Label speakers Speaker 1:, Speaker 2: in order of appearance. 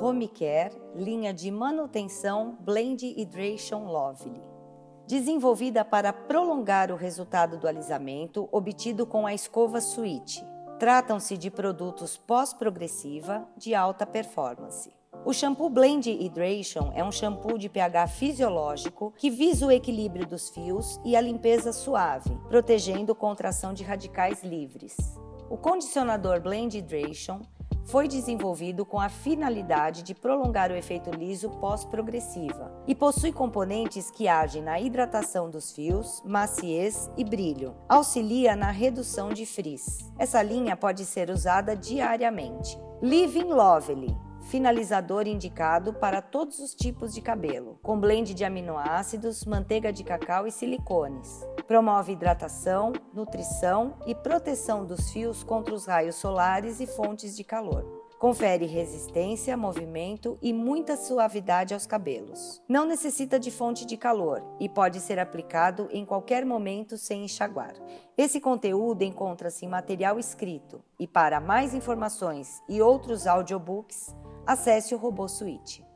Speaker 1: Home Care, linha de manutenção Blend Hydration Lovely. Desenvolvida para prolongar o resultado do alisamento obtido com a escova Switch. Tratam-se de produtos pós-progressiva de alta performance. O shampoo Blend Hydration é um shampoo de pH fisiológico que visa o equilíbrio dos fios e a limpeza suave, protegendo contra ação de radicais livres. O condicionador Blend Hydration foi desenvolvido com a finalidade de prolongar o efeito liso pós-progressiva e possui componentes que agem na hidratação dos fios, maciez e brilho. Auxilia na redução de frizz. Essa linha pode ser usada diariamente. Living Lovely finalizador indicado para todos os tipos de cabelo, com blend de aminoácidos, manteiga de cacau e silicones. Promove hidratação, nutrição e proteção dos fios contra os raios solares e fontes de calor. Confere resistência, movimento e muita suavidade aos cabelos. Não necessita de fonte de calor e pode ser aplicado em qualquer momento sem enxaguar. Esse conteúdo encontra-se em material escrito e para mais informações e outros audiobooks, acesse o Robô Suite.